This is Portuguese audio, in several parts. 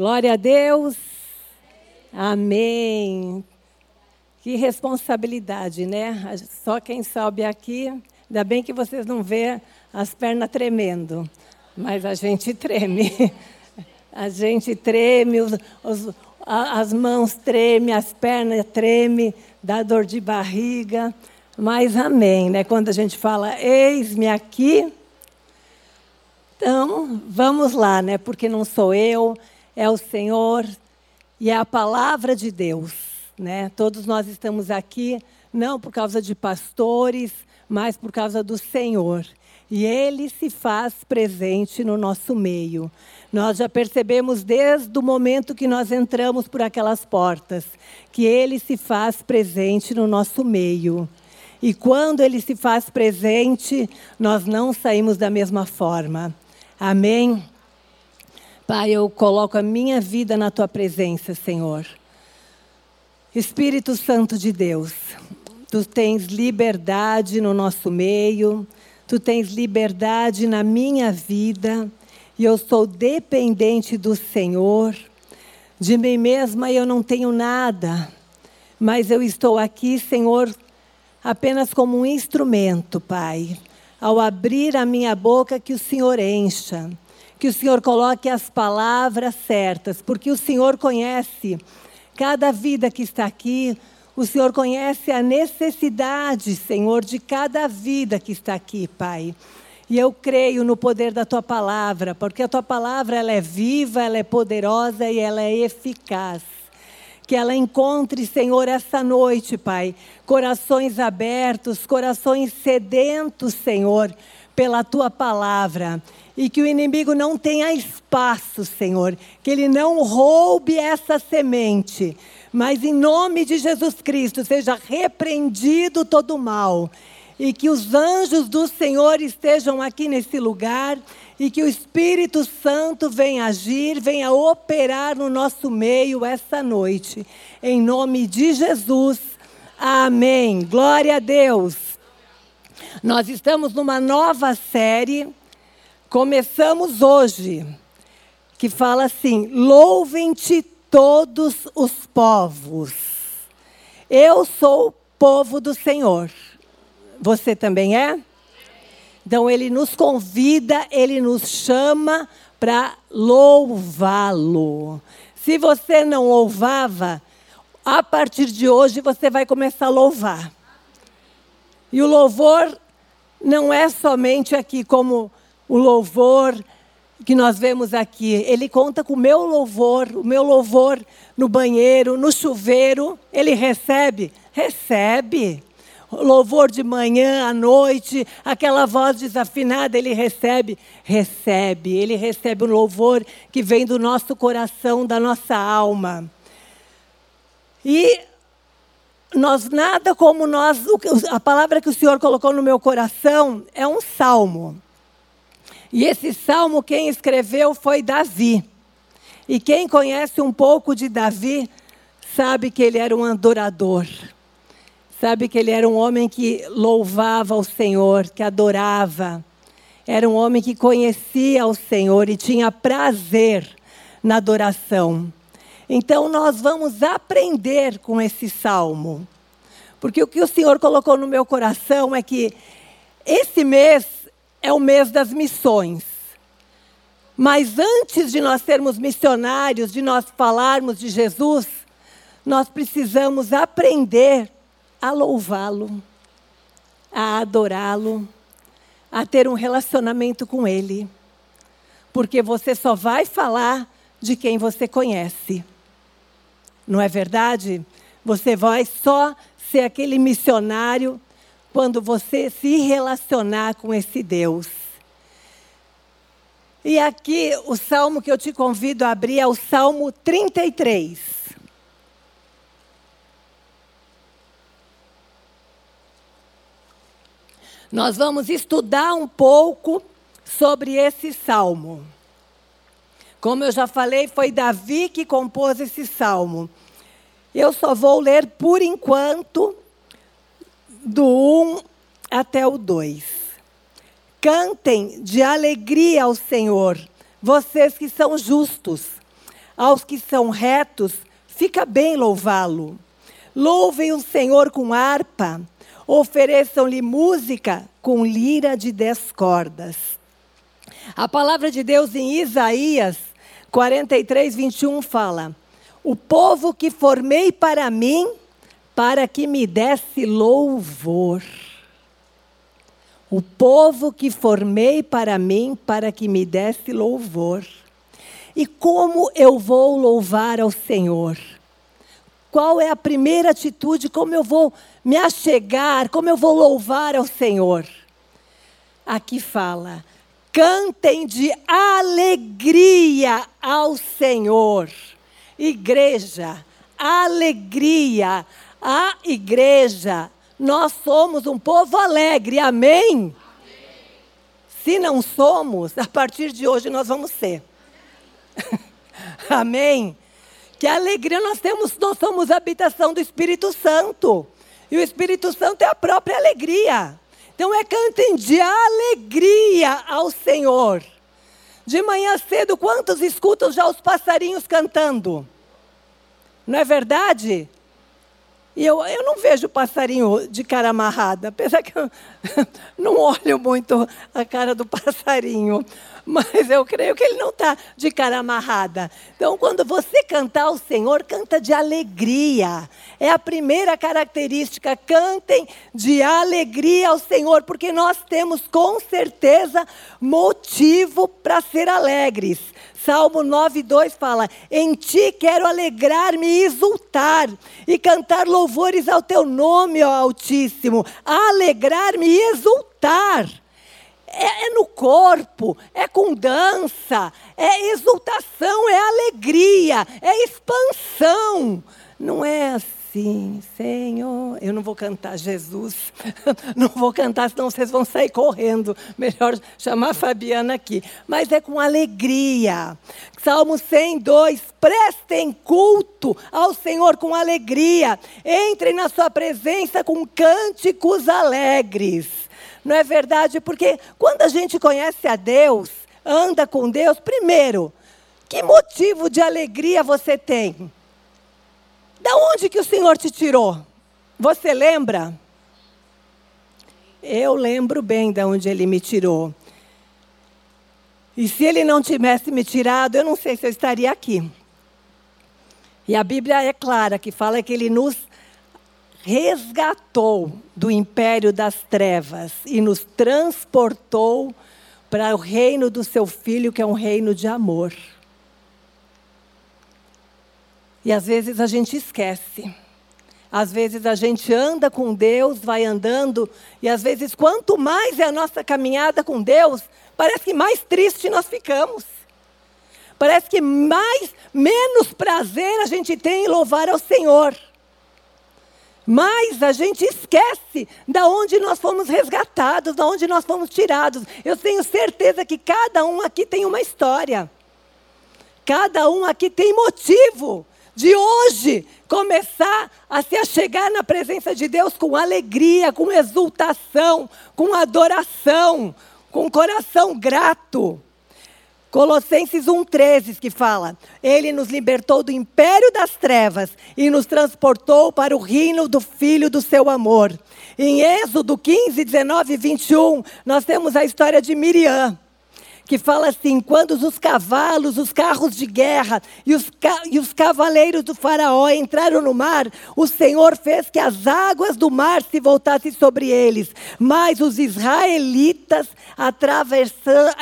Glória a Deus. Amém. Que responsabilidade, né? Só quem sobe aqui, ainda bem que vocês não vê as pernas tremendo, mas a gente treme. A gente treme, os, os, as mãos tremem, as pernas tremem, dá dor de barriga. Mas amém, né? Quando a gente fala, eis-me aqui. Então, vamos lá, né? Porque não sou eu, é o Senhor e é a palavra de Deus, né? Todos nós estamos aqui não por causa de pastores, mas por causa do Senhor. E ele se faz presente no nosso meio. Nós já percebemos desde o momento que nós entramos por aquelas portas que ele se faz presente no nosso meio. E quando ele se faz presente, nós não saímos da mesma forma. Amém? Pai, eu coloco a minha vida na tua presença, Senhor. Espírito Santo de Deus, tu tens liberdade no nosso meio, tu tens liberdade na minha vida, e eu sou dependente do Senhor. De mim mesma eu não tenho nada, mas eu estou aqui, Senhor, apenas como um instrumento, Pai. Ao abrir a minha boca, que o Senhor encha que o Senhor coloque as palavras certas, porque o Senhor conhece cada vida que está aqui, o Senhor conhece a necessidade, Senhor, de cada vida que está aqui, Pai. E eu creio no poder da tua palavra, porque a tua palavra ela é viva, ela é poderosa e ela é eficaz. Que ela encontre, Senhor, essa noite, Pai, corações abertos, corações sedentos, Senhor, pela tua palavra e que o inimigo não tenha espaço, Senhor, que ele não roube essa semente, mas em nome de Jesus Cristo seja repreendido todo o mal e que os anjos do Senhor estejam aqui nesse lugar e que o Espírito Santo venha agir, venha operar no nosso meio essa noite. Em nome de Jesus. Amém. Glória a Deus. Nós estamos numa nova série Começamos hoje, que fala assim: louvem-te todos os povos. Eu sou o povo do Senhor. Você também é? Então ele nos convida, ele nos chama para louvá-lo. Se você não louvava, a partir de hoje você vai começar a louvar. E o louvor não é somente aqui como o louvor que nós vemos aqui. Ele conta com o meu louvor, o meu louvor no banheiro, no chuveiro. Ele recebe? Recebe. louvor de manhã, à noite, aquela voz desafinada, ele recebe? Recebe. Ele recebe o louvor que vem do nosso coração, da nossa alma. E nós nada como nós, a palavra que o Senhor colocou no meu coração é um salmo. E esse salmo quem escreveu foi Davi. E quem conhece um pouco de Davi sabe que ele era um adorador. Sabe que ele era um homem que louvava o Senhor, que adorava. Era um homem que conhecia o Senhor e tinha prazer na adoração. Então nós vamos aprender com esse salmo. Porque o que o Senhor colocou no meu coração é que esse mês é o mês das missões. Mas antes de nós sermos missionários, de nós falarmos de Jesus, nós precisamos aprender a louvá-lo, a adorá-lo, a ter um relacionamento com Ele. Porque você só vai falar de quem você conhece. Não é verdade? Você vai só ser aquele missionário quando você se relacionar com esse Deus. E aqui o salmo que eu te convido a abrir é o Salmo 33. Nós vamos estudar um pouco sobre esse salmo. Como eu já falei, foi Davi que compôs esse salmo. Eu só vou ler por enquanto do 1 até o 2. Cantem de alegria ao Senhor, vocês que são justos. Aos que são retos, fica bem louvá-lo. Louvem o Senhor com harpa, ofereçam-lhe música com lira de dez cordas. A palavra de Deus em Isaías 43, 21 fala: O povo que formei para mim, para que me desse louvor. O povo que formei para mim, para que me desse louvor. E como eu vou louvar ao Senhor? Qual é a primeira atitude? Como eu vou me achegar? Como eu vou louvar ao Senhor? Aqui fala: cantem de alegria ao Senhor. Igreja, alegria. A igreja, nós somos um povo alegre, amém? amém? Se não somos, a partir de hoje nós vamos ser. amém? Que alegria nós temos, nós somos habitação do Espírito Santo. E o Espírito Santo é a própria alegria. Então é cantem de alegria ao Senhor. De manhã cedo, quantos escutam já os passarinhos cantando? Não é verdade? E eu, eu não vejo passarinho de cara amarrada, apesar que eu não olho muito a cara do passarinho mas eu creio que ele não está de cara amarrada. Então, quando você cantar ao Senhor, canta de alegria. É a primeira característica. Cantem de alegria ao Senhor, porque nós temos com certeza motivo para ser alegres. Salmo 9,2 fala: Em ti quero alegrar-me e exultar, e cantar louvores ao teu nome, ó Altíssimo. Alegrar-me e exultar é, é no corpo, é com dança, é exultação, é alegria, é expansão. Não é assim, Senhor. Eu não vou cantar Jesus, não vou cantar, senão vocês vão sair correndo. Melhor chamar a Fabiana aqui. Mas é com alegria. Salmo 102, prestem culto ao Senhor com alegria. Entrem na sua presença com cânticos alegres. Não é verdade? Porque quando a gente conhece a Deus, anda com Deus, primeiro, que motivo de alegria você tem? Da onde que o Senhor te tirou? Você lembra? Eu lembro bem de onde ele me tirou. E se ele não tivesse me tirado, eu não sei se eu estaria aqui. E a Bíblia é clara que fala que ele nos resgatou do império das trevas e nos transportou para o reino do seu filho, que é um reino de amor. E às vezes a gente esquece. Às vezes a gente anda com Deus, vai andando, e às vezes quanto mais é a nossa caminhada com Deus, parece que mais triste nós ficamos. Parece que mais menos prazer a gente tem em louvar ao Senhor. Mas a gente esquece da onde nós fomos resgatados, da onde nós fomos tirados. Eu tenho certeza que cada um aqui tem uma história. Cada um aqui tem motivo de hoje começar a se achegar na presença de Deus com alegria, com exultação, com adoração, com coração grato. Colossenses 1,13 que fala: Ele nos libertou do império das trevas e nos transportou para o reino do Filho do seu amor. Em Êxodo 15, 19 e 21, nós temos a história de Miriam que fala assim: quando os cavalos, os carros de guerra e os, e os cavaleiros do Faraó entraram no mar, o Senhor fez que as águas do mar se voltassem sobre eles. Mas os israelitas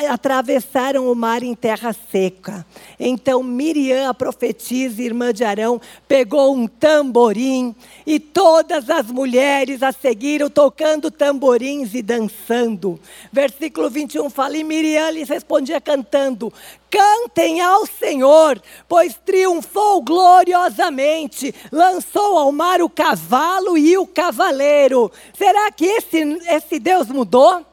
atravessaram o mar em terra seca. Então Miriam, a profetisa, irmã de Arão, pegou um tamborim e todas as mulheres a seguiram tocando tamborins e dançando. Versículo 21 fala: E Miriam lhes respondia cantando: Cantem ao Senhor, pois triunfou gloriosamente, lançou ao mar o cavalo e o cavaleiro. Será que esse, esse Deus mudou?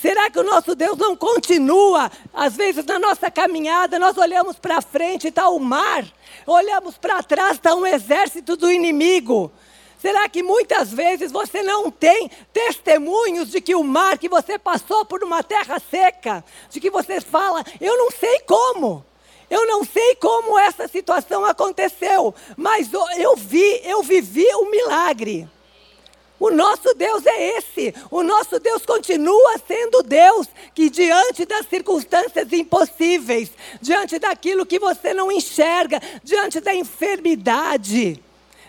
Será que o nosso Deus não continua? Às vezes na nossa caminhada nós olhamos para frente e está o mar, olhamos para trás está um exército do inimigo. Será que muitas vezes você não tem testemunhos de que o mar que você passou por uma terra seca, de que você fala, eu não sei como, Eu não sei como essa situação aconteceu, mas eu vi, eu vivi o um milagre. O nosso Deus é esse. O nosso Deus continua sendo Deus que, diante das circunstâncias impossíveis, diante daquilo que você não enxerga, diante da enfermidade,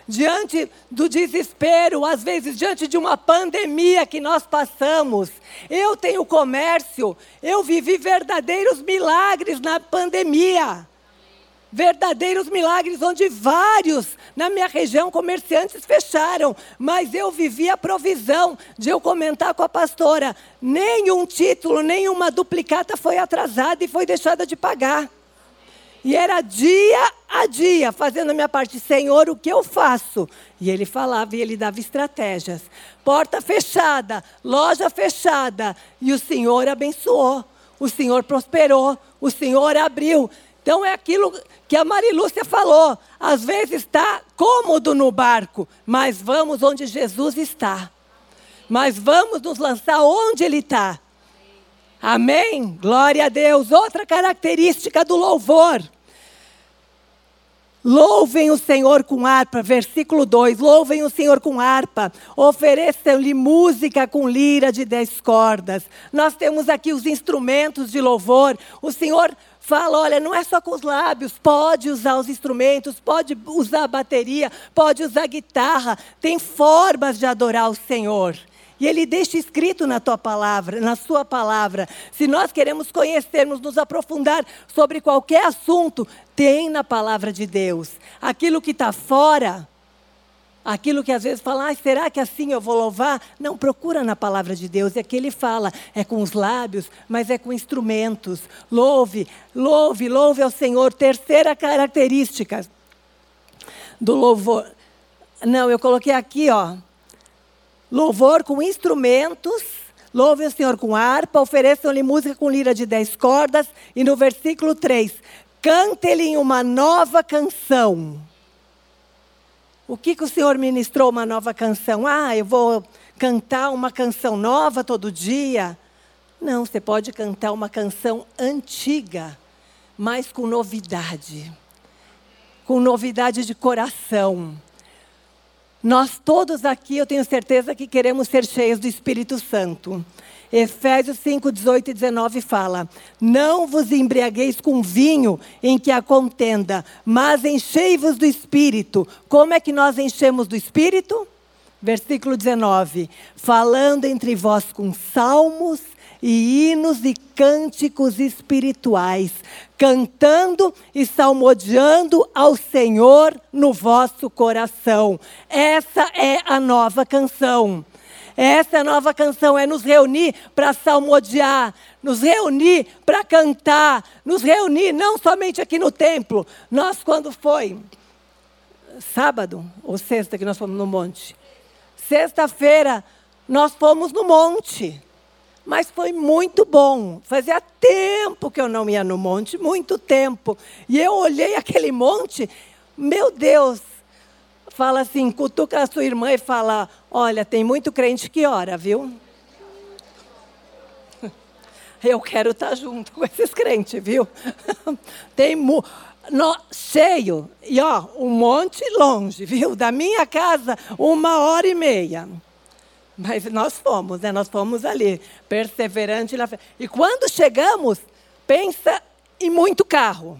diante do desespero, às vezes diante de uma pandemia que nós passamos. Eu tenho comércio, eu vivi verdadeiros milagres na pandemia verdadeiros milagres, onde vários na minha região comerciantes fecharam, mas eu vivi a provisão de eu comentar com a pastora: nenhum título, nenhuma duplicata foi atrasada e foi deixada de pagar. E era dia a dia, fazendo a minha parte, Senhor, o que eu faço? E ele falava e ele dava estratégias. Porta fechada, loja fechada, e o Senhor abençoou, o Senhor prosperou, o Senhor abriu. Então é aquilo que a Marilúcia falou. Às vezes está cômodo no barco, mas vamos onde Jesus está. Mas vamos nos lançar onde Ele está. Amém? Glória a Deus. Outra característica do louvor. Louvem o Senhor com harpa, versículo 2. Louvem o Senhor com harpa, ofereçam-lhe música com lira de dez cordas. Nós temos aqui os instrumentos de louvor. O Senhor fala: olha, não é só com os lábios, pode usar os instrumentos, pode usar a bateria, pode usar a guitarra, tem formas de adorar o Senhor. E ele deixa escrito na tua palavra, na sua palavra. Se nós queremos conhecermos, nos aprofundar sobre qualquer assunto, tem na palavra de Deus. Aquilo que está fora, Aquilo que às vezes fala, ah, será que assim eu vou louvar? Não, procura na palavra de Deus. E aqui ele fala, é com os lábios, mas é com instrumentos. Louve, louve, louve ao Senhor. Terceira característica do louvor. Não, eu coloquei aqui, ó. Louvor com instrumentos. Louve o Senhor com harpa, ofereçam-lhe música com lira de dez cordas. E no versículo 3, cante-lhe uma nova canção. O que, que o Senhor ministrou uma nova canção? Ah, eu vou cantar uma canção nova todo dia. Não, você pode cantar uma canção antiga, mas com novidade. Com novidade de coração. Nós todos aqui, eu tenho certeza que queremos ser cheios do Espírito Santo. Efésios 5, 18 e 19 fala: Não vos embriagueis com vinho em que há contenda, mas enchei-vos do espírito. Como é que nós enchemos do espírito? Versículo 19: Falando entre vós com salmos e hinos e cânticos espirituais, cantando e salmodiando ao Senhor no vosso coração. Essa é a nova canção. Essa é nova canção, é nos reunir para salmodiar, nos reunir para cantar, nos reunir não somente aqui no templo. Nós, quando foi? Sábado ou sexta que nós fomos no monte? Sexta-feira, nós fomos no monte. Mas foi muito bom. Fazia tempo que eu não ia no monte, muito tempo. E eu olhei aquele monte, meu Deus, fala assim, cutuca a sua irmã e fala: Olha, tem muito crente que ora, viu? Eu quero estar junto com esses crentes, viu? Tem mu no, cheio, e ó, um monte longe, viu? Da minha casa, uma hora e meia. Mas nós fomos, né? Nós fomos ali, perseverante na fé. E quando chegamos, pensa em muito carro.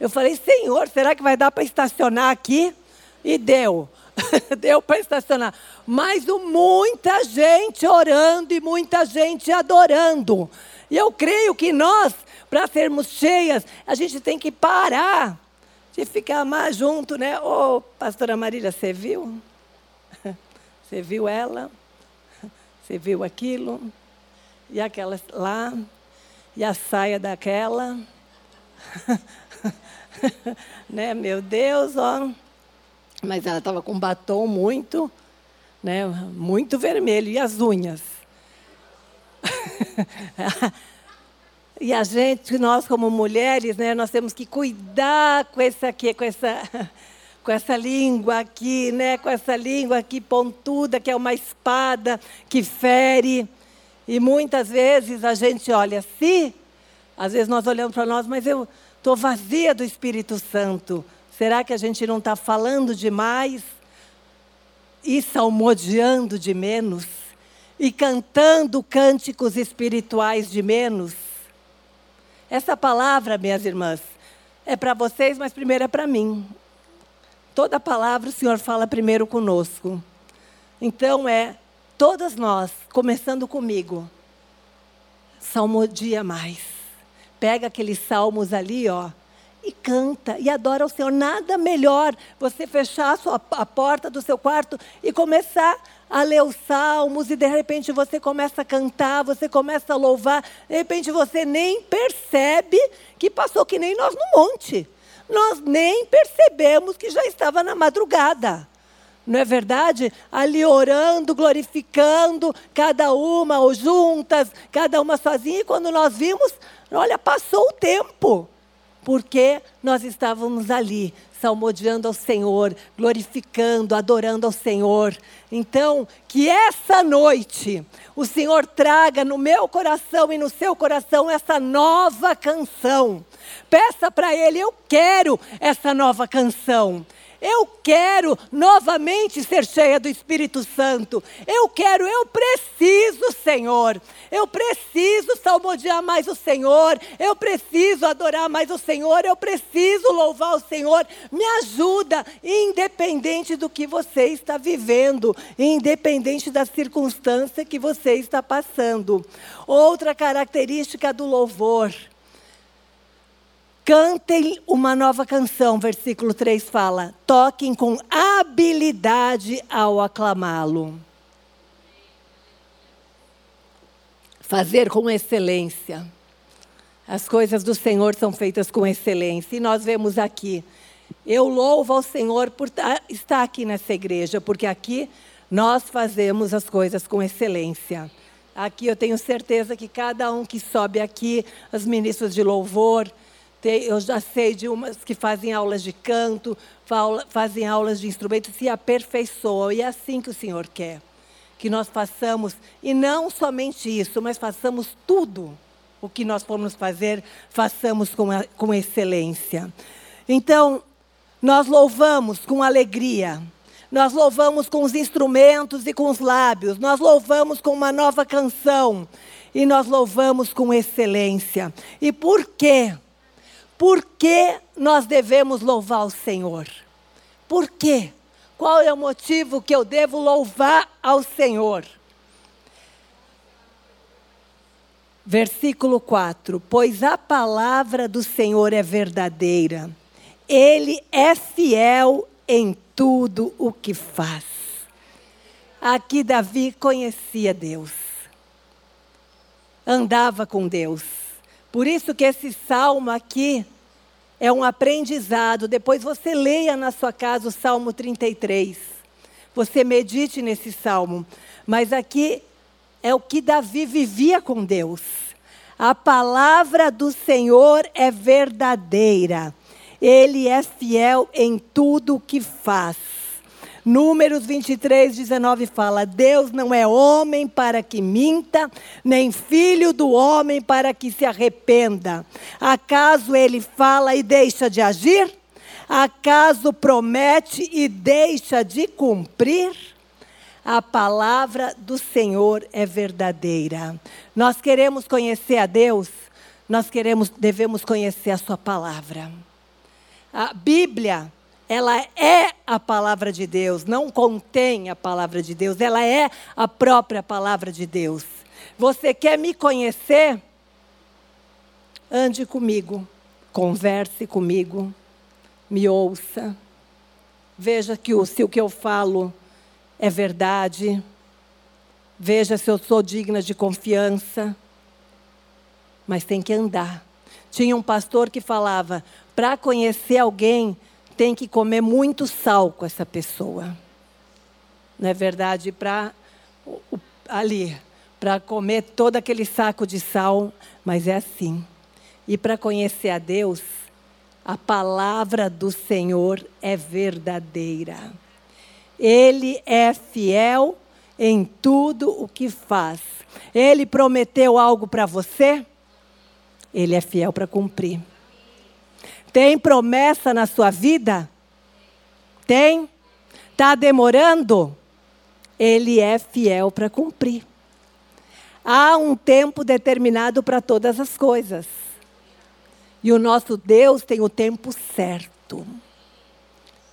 Eu falei, Senhor, será que vai dar para estacionar aqui? E deu. deu para estacionar. Mas muita gente orando e muita gente adorando. E eu creio que nós, para sermos cheias, a gente tem que parar de ficar mais junto, né? Ô, oh, pastora Marília, você viu? Você viu ela? Você viu aquilo? E aquela lá? E a saia daquela? né? Meu Deus, ó. Mas ela estava com batom muito, né, muito vermelho. E as unhas? e a gente, nós como mulheres, né, nós temos que cuidar com essa aqui, com essa, com essa língua aqui, né, com essa língua aqui pontuda, que é uma espada que fere. E muitas vezes a gente olha assim, às vezes nós olhamos para nós, mas eu estou vazia do Espírito Santo. Será que a gente não está falando demais e salmodiando de menos? E cantando cânticos espirituais de menos? Essa palavra, minhas irmãs, é para vocês, mas primeiro é para mim. Toda palavra o Senhor fala primeiro conosco. Então é todas nós, começando comigo, salmodia mais. Pega aqueles salmos ali, ó, e canta e adora o Senhor. Nada melhor você fechar a, sua, a porta do seu quarto e começar a ler os salmos e de repente você começa a cantar, você começa a louvar, de repente você nem percebe que passou que nem nós no monte nós nem percebemos que já estava na madrugada. Não é verdade? Ali orando, glorificando, cada uma ou juntas, cada uma sozinha, e quando nós vimos, olha, passou o tempo. Porque nós estávamos ali, salmodiando ao Senhor, glorificando, adorando ao Senhor. Então, que essa noite o Senhor traga no meu coração e no seu coração essa nova canção. Peça para Ele, eu quero essa nova canção. Eu quero novamente ser cheia do Espírito Santo. Eu quero, eu preciso, Senhor. Eu preciso salmodiar mais o Senhor. Eu preciso adorar mais o Senhor. Eu preciso louvar o Senhor. Me ajuda, independente do que você está vivendo, independente da circunstância que você está passando. Outra característica do louvor Cantem uma nova canção, versículo 3 fala. Toquem com habilidade ao aclamá-lo. Fazer com excelência. As coisas do Senhor são feitas com excelência. E nós vemos aqui. Eu louvo ao Senhor por estar aqui nessa igreja, porque aqui nós fazemos as coisas com excelência. Aqui eu tenho certeza que cada um que sobe aqui, os ministros de louvor, eu já sei de umas que fazem aulas de canto, fazem aulas de instrumentos, se aperfeiçoam. E é assim que o Senhor quer. Que nós façamos, e não somente isso, mas façamos tudo o que nós formos fazer, façamos com, a, com excelência. Então, nós louvamos com alegria. Nós louvamos com os instrumentos e com os lábios. Nós louvamos com uma nova canção. E nós louvamos com excelência. E por quê? Por que nós devemos louvar o Senhor? Por quê? Qual é o motivo que eu devo louvar ao Senhor? Versículo 4: Pois a palavra do Senhor é verdadeira, ele é fiel em tudo o que faz. Aqui Davi conhecia Deus, andava com Deus. Por isso que esse salmo aqui é um aprendizado. Depois você leia na sua casa o Salmo 33. Você medite nesse salmo. Mas aqui é o que Davi vivia com Deus. A palavra do Senhor é verdadeira. Ele é fiel em tudo o que faz. Números 23, 19 fala: Deus não é homem para que minta, nem filho do homem para que se arrependa. Acaso ele fala e deixa de agir? Acaso promete e deixa de cumprir? A palavra do Senhor é verdadeira. Nós queremos conhecer a Deus, nós queremos, devemos conhecer a Sua palavra. A Bíblia ela é a palavra de Deus, não contém a palavra de Deus, ela é a própria palavra de Deus. Você quer me conhecer? Ande comigo, converse comigo, me ouça, veja que o, se o que eu falo é verdade, veja se eu sou digna de confiança, mas tem que andar. Tinha um pastor que falava: para conhecer alguém, tem que comer muito sal com essa pessoa. Não é verdade? Para ali, para comer todo aquele saco de sal, mas é assim. E para conhecer a Deus, a palavra do Senhor é verdadeira. Ele é fiel em tudo o que faz. Ele prometeu algo para você, ele é fiel para cumprir. Tem promessa na sua vida? Tem? Está demorando? Ele é fiel para cumprir. Há um tempo determinado para todas as coisas. E o nosso Deus tem o tempo certo.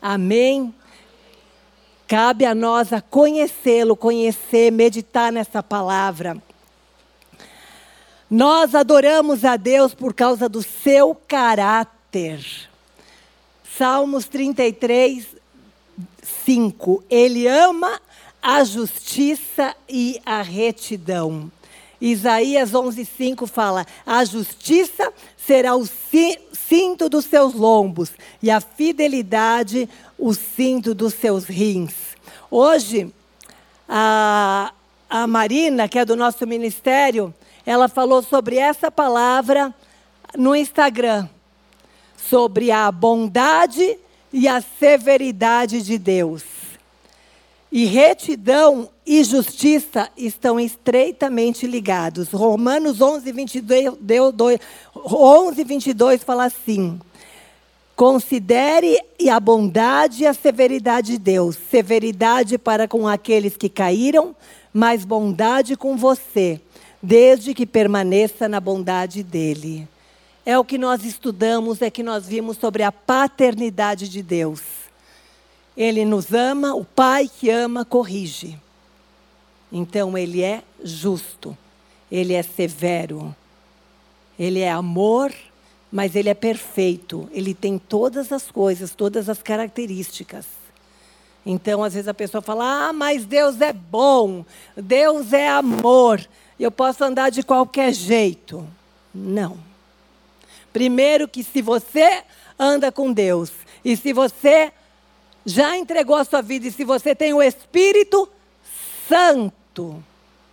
Amém? Cabe a nós a conhecê-lo, conhecer, meditar nessa palavra. Nós adoramos a Deus por causa do seu caráter. Salmos 33, 5. Ele ama a justiça e a retidão. Isaías 11:5 fala: "A justiça será o cinto dos seus lombos e a fidelidade o cinto dos seus rins." Hoje, a, a Marina, que é do nosso ministério, ela falou sobre essa palavra no Instagram, sobre a bondade e a severidade de Deus. E retidão e justiça estão estreitamente ligados. Romanos 11, 22, 11, 22 fala assim: Considere a bondade e a severidade de Deus. Severidade para com aqueles que caíram, mas bondade com você, desde que permaneça na bondade dele. É o que nós estudamos, é que nós vimos sobre a paternidade de Deus. Ele nos ama, o Pai que ama corrige. Então ele é justo, ele é severo, ele é amor, mas ele é perfeito, ele tem todas as coisas, todas as características. Então, às vezes a pessoa fala: "Ah, mas Deus é bom, Deus é amor, eu posso andar de qualquer jeito". Não. Primeiro que se você anda com Deus e se você já entregou a sua vida e se você tem o Espírito Santo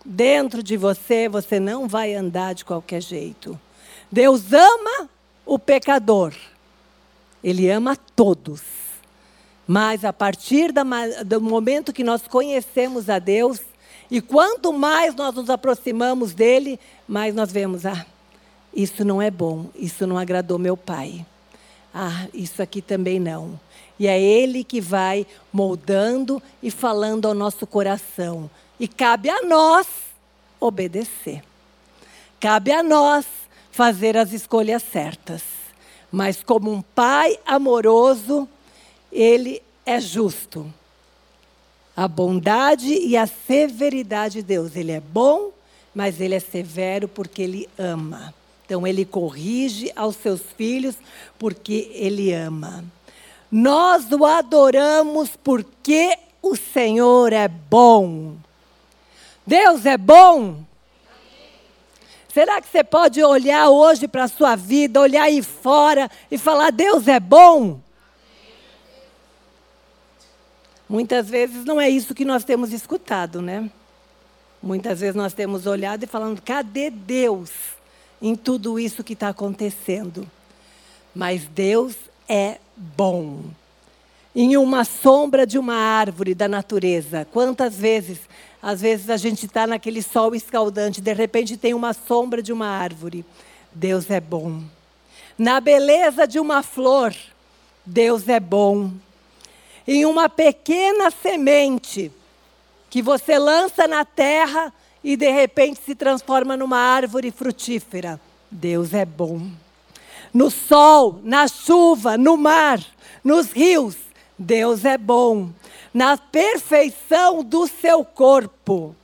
dentro de você, você não vai andar de qualquer jeito. Deus ama o pecador. Ele ama todos. Mas a partir do momento que nós conhecemos a Deus, e quanto mais nós nos aproximamos dele, mais nós vemos, ah, isso não é bom, isso não agradou meu pai. Ah, isso aqui também não. E é Ele que vai moldando e falando ao nosso coração. E cabe a nós obedecer. Cabe a nós fazer as escolhas certas. Mas, como um pai amoroso, Ele é justo. A bondade e a severidade de Deus. Ele é bom, mas Ele é severo porque Ele ama. Então, Ele corrige aos seus filhos porque Ele ama. Nós o adoramos porque o Senhor é bom. Deus é bom. Será que você pode olhar hoje para a sua vida, olhar aí fora e falar: Deus é bom? Muitas vezes não é isso que nós temos escutado, né? Muitas vezes nós temos olhado e falando: cadê Deus em tudo isso que está acontecendo? Mas Deus é bom. Em uma sombra de uma árvore da natureza. Quantas vezes, às vezes a gente está naquele sol escaldante, de repente tem uma sombra de uma árvore. Deus é bom. Na beleza de uma flor, Deus é bom. Em uma pequena semente que você lança na terra e de repente se transforma numa árvore frutífera, Deus é bom no sol, na chuva, no mar, nos rios. Deus é bom. Na perfeição do seu corpo.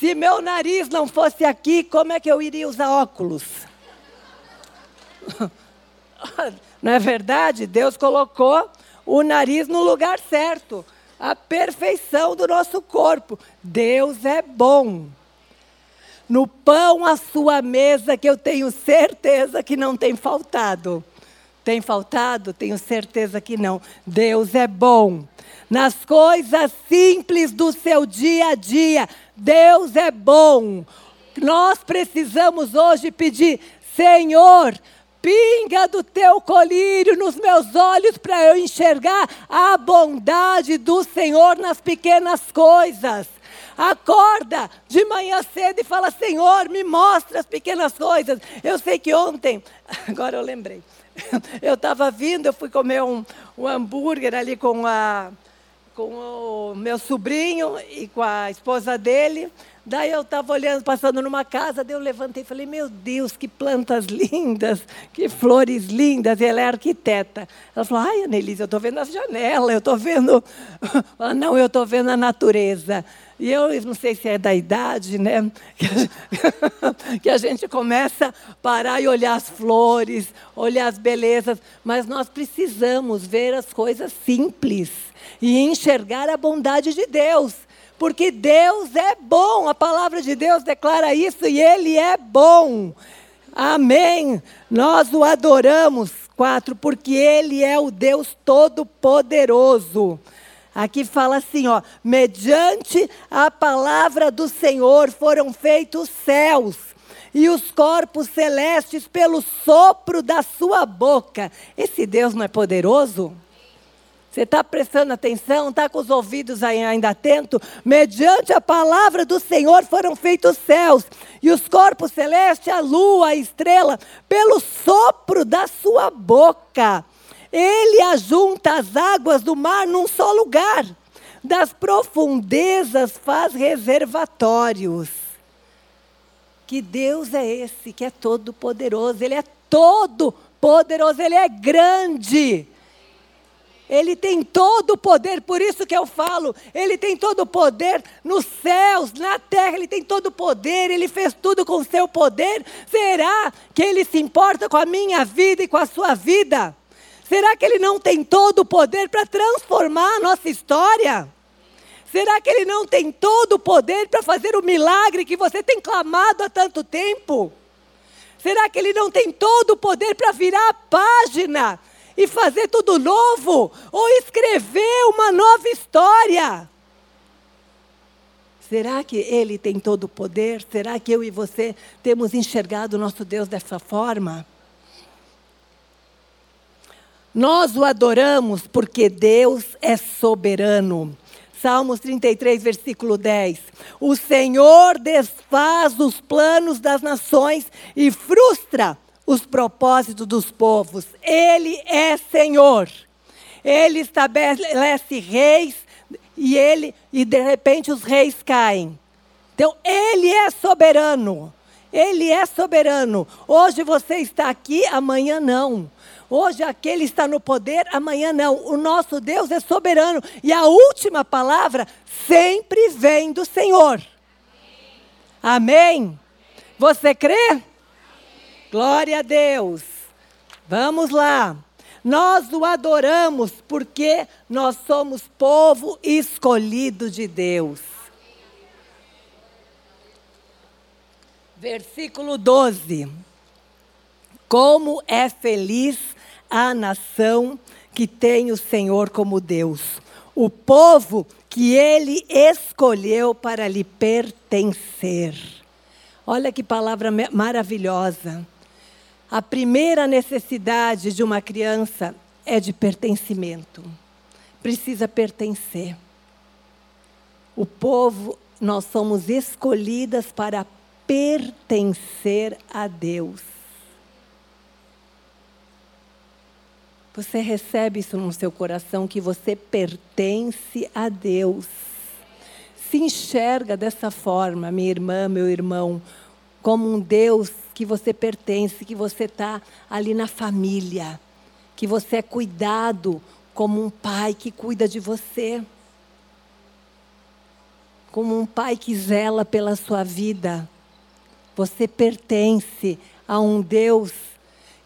Se meu nariz não fosse aqui, como é que eu iria usar óculos? Não é verdade? Deus colocou o nariz no lugar certo. A perfeição do nosso corpo. Deus é bom no pão à sua mesa, que eu tenho certeza que não tem faltado. Tem faltado? Tenho certeza que não. Deus é bom. Nas coisas simples do seu dia a dia, Deus é bom. Nós precisamos hoje pedir, Senhor, pinga do teu colírio nos meus olhos para eu enxergar a bondade do Senhor nas pequenas coisas. Acorda de manhã cedo e fala: Senhor, me mostra as pequenas coisas. Eu sei que ontem, agora eu lembrei. eu estava vindo, eu fui comer um, um hambúrguer ali com, a, com o meu sobrinho e com a esposa dele. Daí eu estava olhando, passando numa casa, daí eu levantei e falei, meu Deus, que plantas lindas, que flores lindas. E ela é arquiteta. Ela falou, ai, Annelise, eu estou vendo as janelas, eu estou vendo. ah, não, eu estou vendo a natureza. E eu não sei se é da idade, né? Que a gente começa a parar e olhar as flores, olhar as belezas, mas nós precisamos ver as coisas simples e enxergar a bondade de Deus porque Deus é bom, a palavra de Deus declara isso e Ele é bom. Amém. Nós o adoramos, quatro, porque Ele é o Deus Todo-Poderoso. Aqui fala assim, ó, mediante a palavra do Senhor foram feitos os céus e os corpos celestes pelo sopro da sua boca. Esse Deus não é poderoso? Você está prestando atenção? Está com os ouvidos ainda atentos? Mediante a palavra do Senhor foram feitos os céus e os corpos celestes, a lua, a estrela, pelo sopro da sua boca. Ele ajunta as águas do mar num só lugar. Das profundezas faz reservatórios. Que Deus é esse que é todo poderoso? Ele é todo poderoso, ele é grande. Ele tem todo o poder, por isso que eu falo, ele tem todo o poder nos céus, na terra, ele tem todo o poder, ele fez tudo com o seu poder. Será que ele se importa com a minha vida e com a sua vida? Será que ele não tem todo o poder para transformar a nossa história? Será que ele não tem todo o poder para fazer o milagre que você tem clamado há tanto tempo? Será que ele não tem todo o poder para virar a página e fazer tudo novo, ou escrever uma nova história. Será que Ele tem todo o poder? Será que eu e você temos enxergado o nosso Deus dessa forma? Nós o adoramos porque Deus é soberano. Salmos 33, versículo 10. O Senhor desfaz os planos das nações e frustra os propósitos dos povos. Ele é Senhor. Ele estabelece reis e ele e de repente os reis caem. Então ele é soberano. Ele é soberano. Hoje você está aqui, amanhã não. Hoje aquele está no poder, amanhã não. O nosso Deus é soberano e a última palavra sempre vem do Senhor. Amém? Você crê? Glória a Deus. Vamos lá. Nós o adoramos porque nós somos povo escolhido de Deus. Versículo 12. Como é feliz a nação que tem o Senhor como Deus, o povo que ele escolheu para lhe pertencer. Olha que palavra maravilhosa. A primeira necessidade de uma criança é de pertencimento. Precisa pertencer. O povo, nós somos escolhidas para pertencer a Deus. Você recebe isso no seu coração que você pertence a Deus. Se enxerga dessa forma, minha irmã, meu irmão, como um Deus que você pertence, que você está ali na família, que você é cuidado como um pai que cuida de você, como um pai que zela pela sua vida. Você pertence a um Deus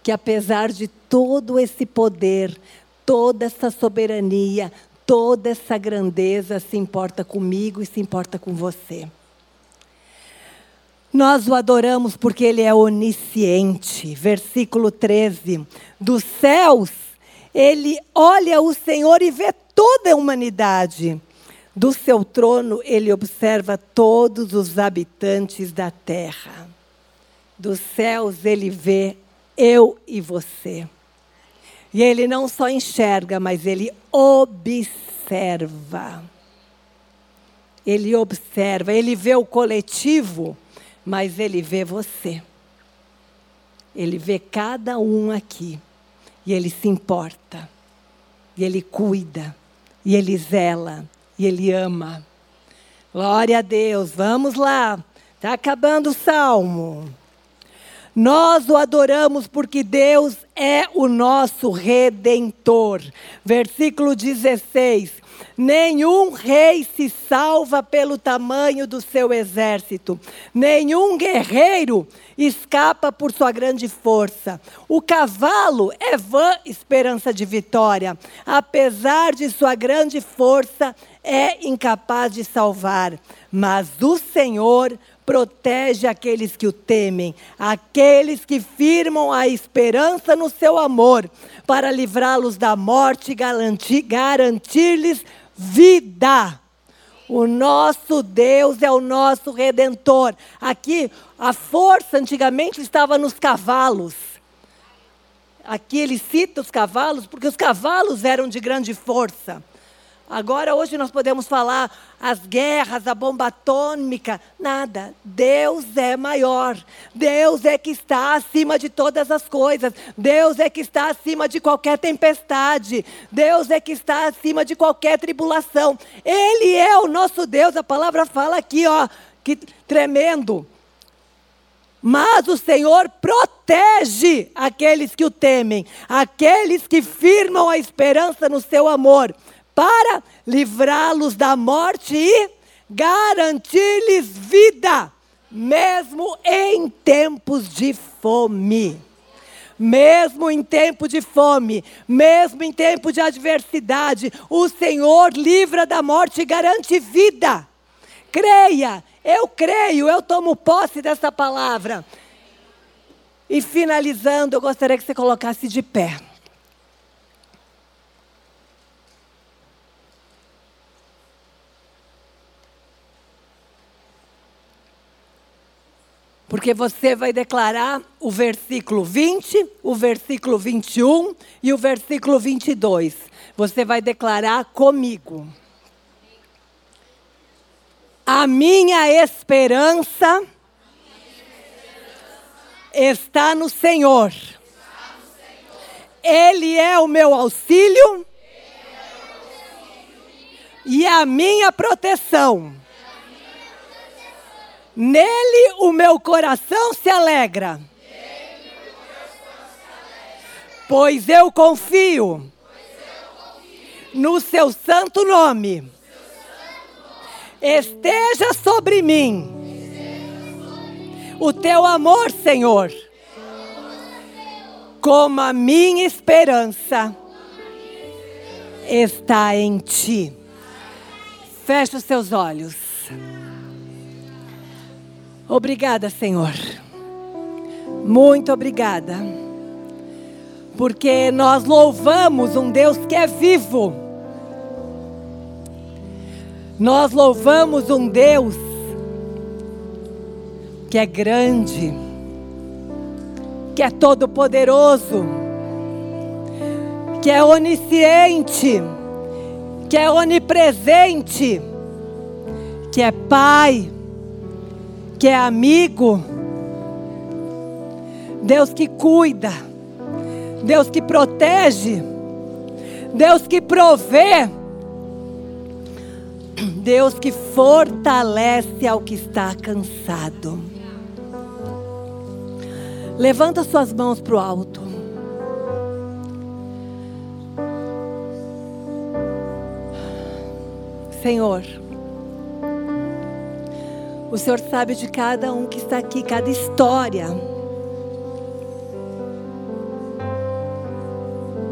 que, apesar de todo esse poder, toda essa soberania, toda essa grandeza, se importa comigo e se importa com você. Nós o adoramos porque ele é onisciente. Versículo 13. Dos céus, ele olha o Senhor e vê toda a humanidade. Do seu trono, ele observa todos os habitantes da terra. Dos céus, ele vê eu e você. E ele não só enxerga, mas ele observa. Ele observa, ele vê o coletivo mas Ele vê você. Ele vê cada um aqui. e Ele se importa, e Ele cuida, e Ele zela, e Ele ama. Glória a Deus, vamos lá, está acabando o salmo. Nós o adoramos porque Deus é o nosso redentor. Versículo 16. Nenhum rei se salva pelo tamanho do seu exército, nenhum guerreiro escapa por sua grande força. O cavalo é vã esperança de vitória, apesar de sua grande força, é incapaz de salvar. Mas o Senhor protege aqueles que o temem, aqueles que firmam a esperança no seu amor, para livrá-los da morte e garantir-lhes vida. O nosso Deus é o nosso redentor. Aqui, a força antigamente estava nos cavalos. Aqui ele cita os cavalos porque os cavalos eram de grande força. Agora, hoje, nós podemos falar as guerras, a bomba atômica. Nada. Deus é maior. Deus é que está acima de todas as coisas. Deus é que está acima de qualquer tempestade. Deus é que está acima de qualquer tribulação. Ele é o nosso Deus. A palavra fala aqui, ó, que tremendo. Mas o Senhor protege aqueles que o temem, aqueles que firmam a esperança no seu amor para livrá-los da morte e garantir-lhes vida, mesmo em tempos de fome. Mesmo em tempo de fome, mesmo em tempo de adversidade, o Senhor livra da morte e garante vida. Creia, eu creio, eu tomo posse dessa palavra. E finalizando, eu gostaria que você colocasse de pé. Porque você vai declarar o versículo 20, o versículo 21 e o versículo 22. Você vai declarar comigo. A minha esperança está no Senhor. Ele é o meu auxílio e a minha proteção. Nele o meu coração se alegra. Pois eu confio no seu santo nome. Esteja sobre mim o teu amor, Senhor, como a minha esperança está em ti. Feche os seus olhos. Obrigada, Senhor. Muito obrigada. Porque nós louvamos um Deus que é vivo. Nós louvamos um Deus que é grande, que é todo-poderoso, que é onisciente, que é onipresente, que é Pai que é amigo, Deus que cuida, Deus que protege, Deus que provê, Deus que fortalece ao que está cansado. Levanta suas mãos para o alto. Senhor, o Senhor sabe de cada um que está aqui, cada história.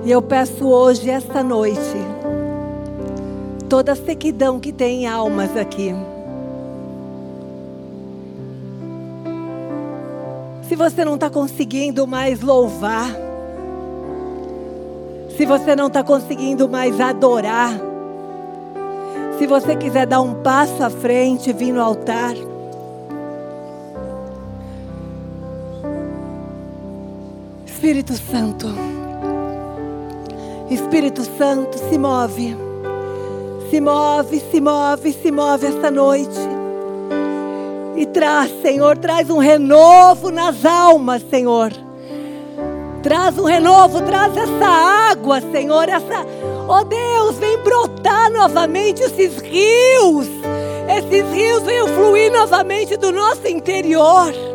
E eu peço hoje, esta noite, toda a sequidão que tem almas aqui. Se você não está conseguindo mais louvar, se você não está conseguindo mais adorar, se você quiser dar um passo à frente, vir no altar. Espírito Santo, Espírito Santo, se move, se move, se move, se move esta noite. E traz, Senhor, traz um renovo nas almas, Senhor. Traz um renovo, traz essa água, Senhor, essa. Oh Deus, vem brotar novamente esses rios. Esses rios venham fluir novamente do nosso interior.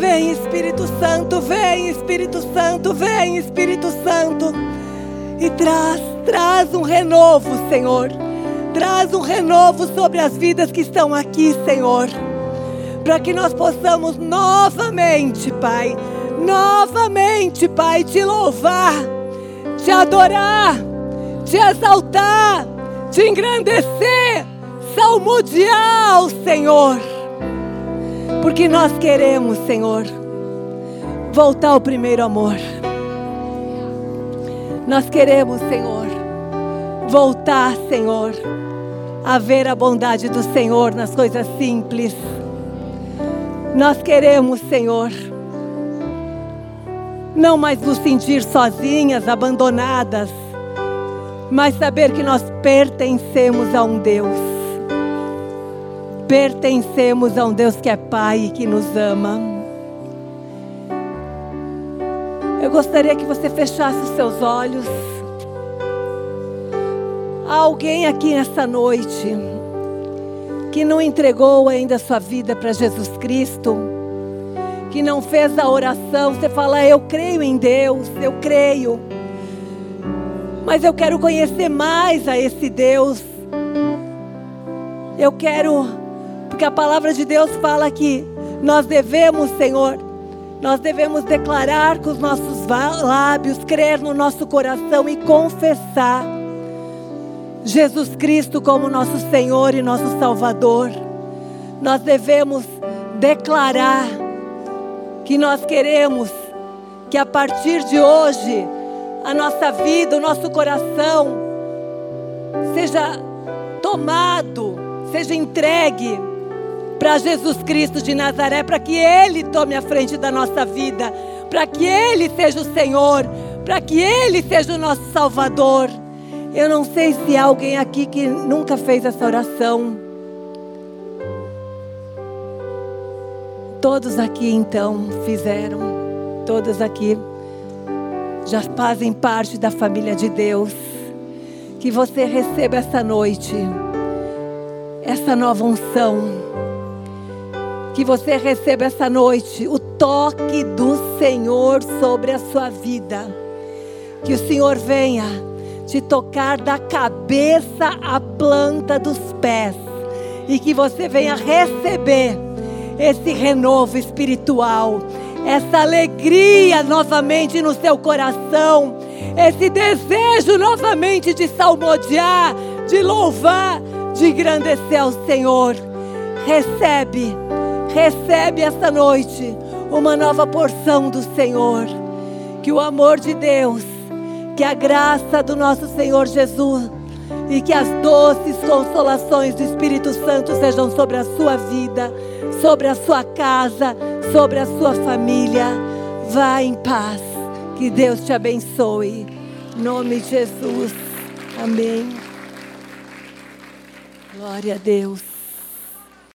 Vem Espírito Santo, vem Espírito Santo, vem Espírito Santo. E traz, traz um renovo, Senhor. Traz um renovo sobre as vidas que estão aqui, Senhor para que nós possamos novamente, Pai, novamente, Pai, te louvar, te adorar, te exaltar, te engrandecer, salmodiar Senhor. Porque nós queremos, Senhor, voltar ao primeiro amor. Nós queremos, Senhor, voltar, Senhor, a ver a bondade do Senhor nas coisas simples nós queremos, Senhor, não mais nos sentir sozinhas, abandonadas, mas saber que nós pertencemos a um Deus. Pertencemos a um Deus que é Pai e que nos ama. Eu gostaria que você fechasse os seus olhos. Há alguém aqui nessa noite que não entregou ainda a sua vida para Jesus Cristo, que não fez a oração, você fala, eu creio em Deus, eu creio, mas eu quero conhecer mais a esse Deus, eu quero, porque a palavra de Deus fala que nós devemos, Senhor, nós devemos declarar com os nossos lábios, crer no nosso coração e confessar Jesus Cristo como nosso Senhor e nosso Salvador, nós devemos declarar que nós queremos que a partir de hoje a nossa vida, o nosso coração seja tomado, seja entregue para Jesus Cristo de Nazaré, para que Ele tome a frente da nossa vida, para que Ele seja o Senhor, para que Ele seja o nosso Salvador. Eu não sei se há alguém aqui que nunca fez essa oração. Todos aqui então fizeram. Todos aqui já fazem parte da família de Deus. Que você receba essa noite essa nova unção. Que você receba essa noite o toque do Senhor sobre a sua vida. Que o Senhor venha te tocar da cabeça à planta dos pés e que você venha receber esse renovo espiritual, essa alegria novamente no seu coração, esse desejo novamente de salmodiar, de louvar, de engrandecer ao Senhor. Recebe, recebe esta noite uma nova porção do Senhor. Que o amor de Deus que a graça do nosso Senhor Jesus e que as doces consolações do Espírito Santo sejam sobre a sua vida, sobre a sua casa, sobre a sua família. Vá em paz. Que Deus te abençoe. Em nome de Jesus. Amém. Glória a Deus.